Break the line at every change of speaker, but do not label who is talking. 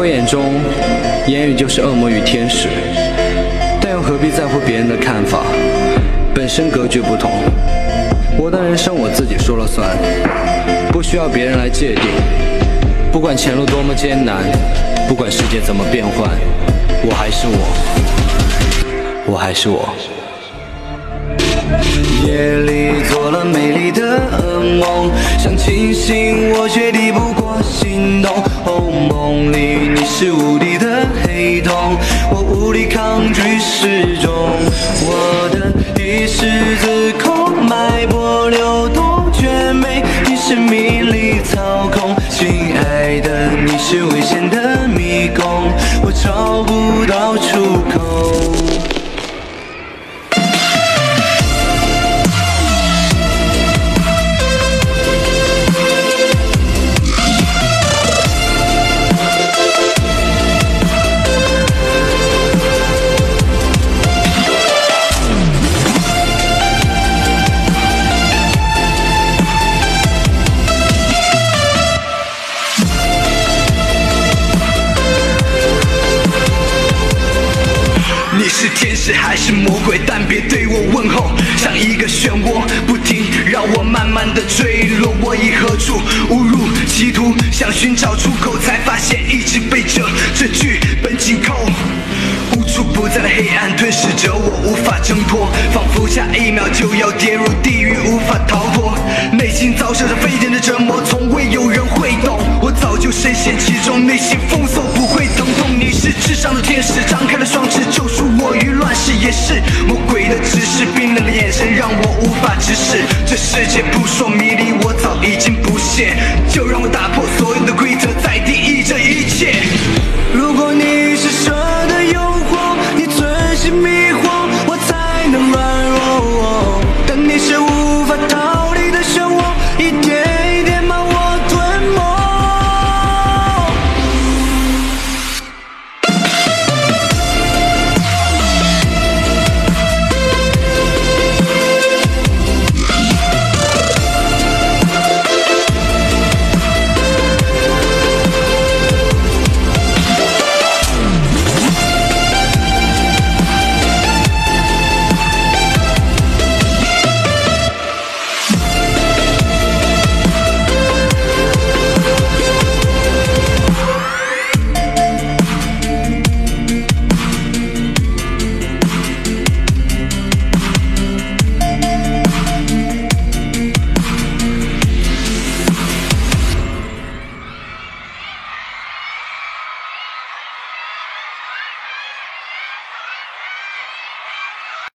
我眼中，言语就是恶魔与天使，但又何必在乎别人的看法？本身格局不同，我的人生我自己说了算，不需要别人来界定。不管前路多么艰难，不管世界怎么变幻，我还是我，我还是我。夜里做了美丽的噩梦，想清醒我却抵不过心动。梦里你是无敌的黑洞，我无力抗拒失重。我的意识自控，脉搏流动，却没你是迷离操控。亲爱的，你是危险的迷宫，我找不到出口。
天使还是魔鬼？但别对我问候，像一个漩涡，不停让我慢慢的坠落。我已何处误入歧途，想寻找出口，才发现一直被这这剧本紧扣。无处不在的黑暗吞噬着我，无法挣脱，仿佛下一秒就要跌入地狱，无法逃脱。内心遭受着非人的折磨，从未有人会懂。我早就深陷其中，内心封锁不会疼痛。你是至上的天使，张开了双让我无法直视这世界扑朔迷离我早已经不屑。就让我打破所有的规则在定义这一切。如果你是蛇的诱惑你存心迷